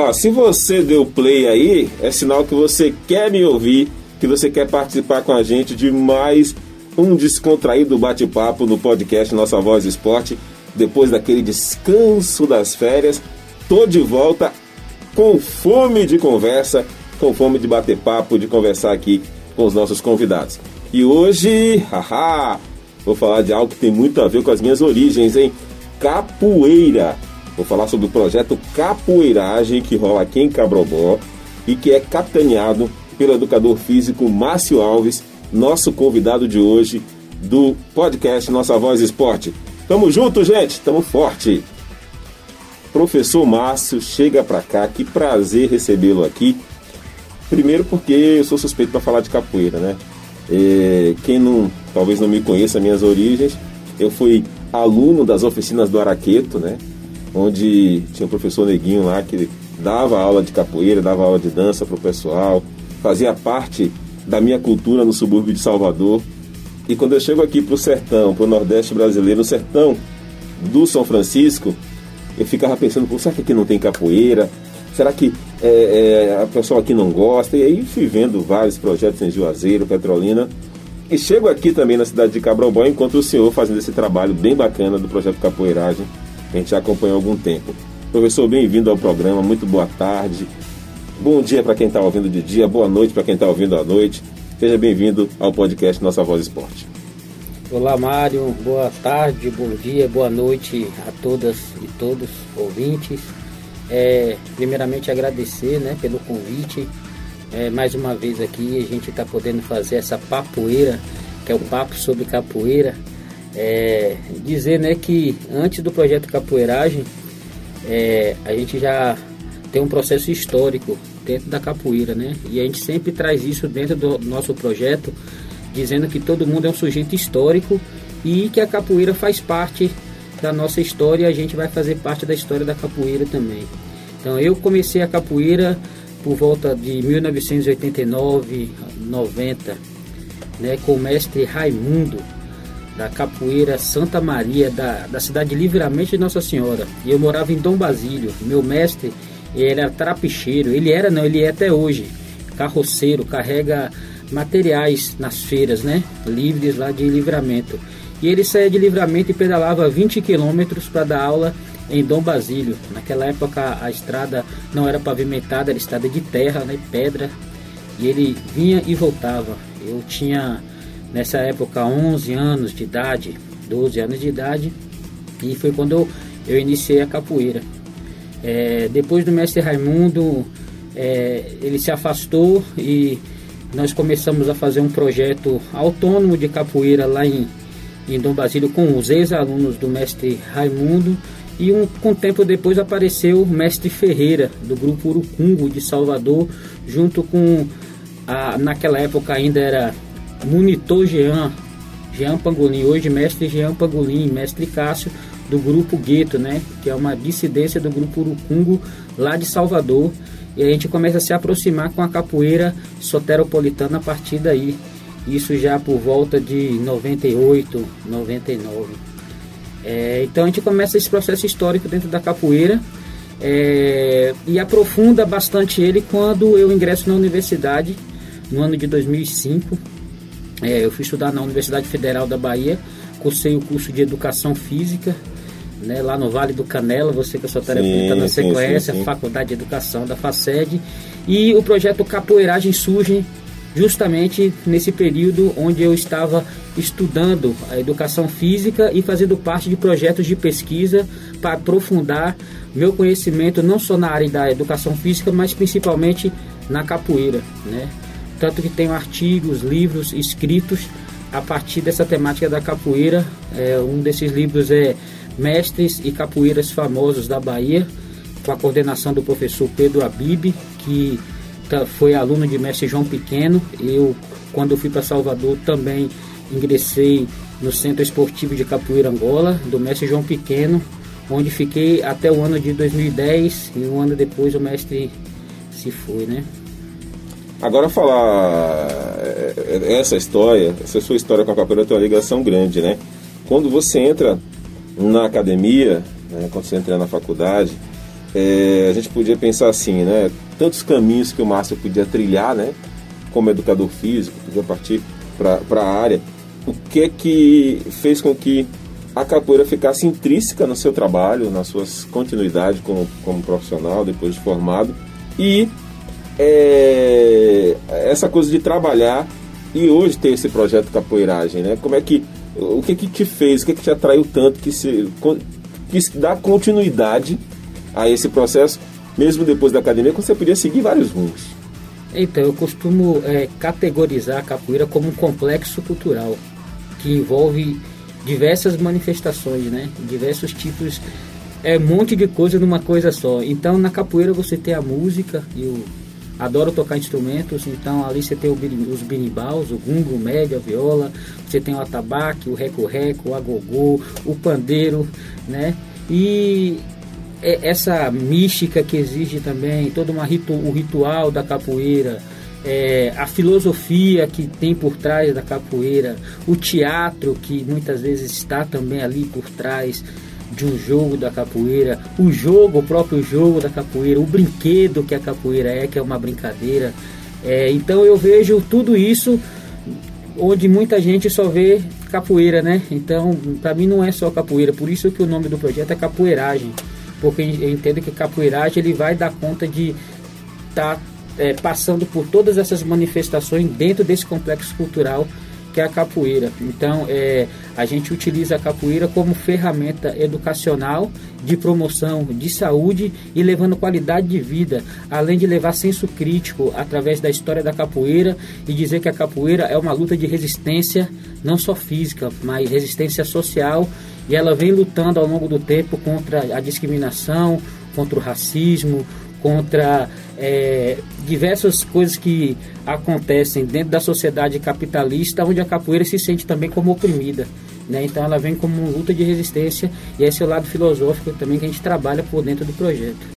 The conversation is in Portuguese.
Ó, se você deu play aí, é sinal que você quer me ouvir, que você quer participar com a gente de mais um descontraído bate-papo no podcast Nossa Voz Esporte. Depois daquele descanso das férias, tô de volta com fome de conversa, com fome de bater papo, de conversar aqui com os nossos convidados. E hoje, haha, vou falar de algo que tem muito a ver com as minhas origens, hein? Capoeira. Vou falar sobre o projeto Capoeiragem que rola aqui em Cabrobó e que é capitaneado pelo educador físico Márcio Alves, nosso convidado de hoje do podcast Nossa Voz Esporte. Tamo junto, gente, tamo forte. Professor Márcio, chega pra cá, que prazer recebê-lo aqui. Primeiro porque eu sou suspeito para falar de capoeira, né? E quem não, talvez não me conheça minhas origens, eu fui aluno das oficinas do Araqueto, né? Onde tinha um professor Neguinho lá que dava aula de capoeira, dava aula de dança para o pessoal, fazia parte da minha cultura no subúrbio de Salvador. E quando eu chego aqui para o sertão, para o Nordeste brasileiro, no sertão do São Francisco, eu ficava pensando, Pô, será que aqui não tem capoeira? Será que é, é, a pessoa aqui não gosta? E aí fui vendo vários projetos em Juazeiro, Petrolina. E chego aqui também na cidade de Cabrobó, enquanto o senhor fazendo esse trabalho bem bacana do projeto Capoeiragem a gente já acompanha há algum tempo. Professor, bem-vindo ao programa, muito boa tarde. Bom dia para quem está ouvindo de dia, boa noite para quem está ouvindo à noite. Seja bem-vindo ao podcast Nossa Voz Esporte. Olá, Mário. Boa tarde, bom dia, boa noite a todas e todos ouvintes. É, primeiramente, agradecer né, pelo convite. É, mais uma vez aqui, a gente está podendo fazer essa papoeira, que é o papo sobre capoeira. É, dizer né, que antes do projeto Capoeiragem, é, a gente já tem um processo histórico dentro da capoeira, né? E a gente sempre traz isso dentro do nosso projeto, dizendo que todo mundo é um sujeito histórico e que a capoeira faz parte da nossa história e a gente vai fazer parte da história da capoeira também. Então eu comecei a capoeira por volta de 1989, 90, né, com o mestre Raimundo, da capoeira Santa Maria, da, da cidade de Livramento de Nossa Senhora. E eu morava em Dom Basílio. Meu mestre, era trapicheiro. Ele era, não, ele é até hoje. Carroceiro, carrega materiais nas feiras, né? Livres lá de Livramento. E ele saía de Livramento e pedalava 20 quilômetros para dar aula em Dom Basílio. Naquela época a estrada não era pavimentada, era estrada de terra, né? Pedra. E ele vinha e voltava. Eu tinha nessa época 11 anos de idade, 12 anos de idade, e foi quando eu, eu iniciei a capoeira. É, depois do mestre Raimundo, é, ele se afastou e nós começamos a fazer um projeto autônomo de capoeira lá em, em Dom Basílio com os ex-alunos do mestre Raimundo e um, com tempo depois apareceu o mestre Ferreira do grupo Urucungo de Salvador junto com a, naquela época ainda era monitor Jean, Jean Pangolin, hoje mestre Jean Pangolin, mestre Cássio, do grupo Gueto, né? Que é uma dissidência do grupo Urucungo lá de Salvador. E a gente começa a se aproximar com a capoeira soteropolitana a partir daí. Isso já por volta de 98, 99. É, então a gente começa esse processo histórico dentro da capoeira é, e aprofunda bastante ele quando eu ingresso na universidade no ano de 2005 é, eu fui estudar na Universidade Federal da Bahia, cursei o curso de Educação Física, né, lá no Vale do Canela, você que é sua terapeuta, sim, conhece, a Faculdade de Educação da FACED, e o projeto Capoeiragem surge justamente nesse período onde eu estava estudando a educação física e fazendo parte de projetos de pesquisa para aprofundar meu conhecimento não só na área da educação física, mas principalmente na capoeira, né? Tanto que tenho artigos, livros escritos a partir dessa temática da capoeira. É, um desses livros é Mestres e Capoeiras Famosos da Bahia, com a coordenação do professor Pedro Abib, que foi aluno de mestre João Pequeno. Eu, quando eu fui para Salvador, também ingressei no Centro Esportivo de Capoeira Angola, do mestre João Pequeno, onde fiquei até o ano de 2010 e um ano depois o mestre se foi, né? Agora falar é, é, essa história, essa sua história com a capoeira tem uma ligação grande, né? Quando você entra na academia, né, quando você entra na faculdade, é, a gente podia pensar assim, né? Tantos caminhos que o Márcio podia trilhar, né? Como educador físico, podia partir para a área. O que é que fez com que a capoeira ficasse intrínseca no seu trabalho, na sua continuidade como, como profissional, depois de formado? E é, essa coisa de trabalhar e hoje ter esse projeto Capoeiragem, né? Como é que o que que te fez, o que que te atraiu tanto que se que dá continuidade a esse processo, mesmo depois da academia, quando você podia seguir vários rumos? Então, eu costumo é, categorizar a capoeira como um complexo cultural que envolve diversas manifestações, né? Diversos tipos, é um monte de coisa numa coisa só. Então, na capoeira você tem a música e o adoro tocar instrumentos, então ali você tem os binibaus, o gungo, o médio, a viola, você tem o atabaque, o reco-reco, o agogô, o pandeiro, né? E essa mística que exige também, todo uma ritu, o ritual da capoeira, é, a filosofia que tem por trás da capoeira, o teatro que muitas vezes está também ali por trás, de um jogo da capoeira, o jogo, o próprio jogo da capoeira, o brinquedo que a capoeira é, que é uma brincadeira. É, então eu vejo tudo isso onde muita gente só vê capoeira, né? Então, para mim não é só capoeira, por isso que o nome do projeto é capoeiragem, porque eu entendo que capoeiragem ele vai dar conta de estar tá, é, passando por todas essas manifestações dentro desse complexo cultural que é a capoeira. Então, é, a gente utiliza a capoeira como ferramenta educacional de promoção de saúde e levando qualidade de vida, além de levar senso crítico através da história da capoeira e dizer que a capoeira é uma luta de resistência, não só física, mas resistência social, e ela vem lutando ao longo do tempo contra a discriminação, contra o racismo, contra é, diversas coisas que acontecem dentro da sociedade capitalista, onde a capoeira se sente também como oprimida. Né? Então ela vem como luta de resistência e esse é o lado filosófico também que a gente trabalha por dentro do projeto.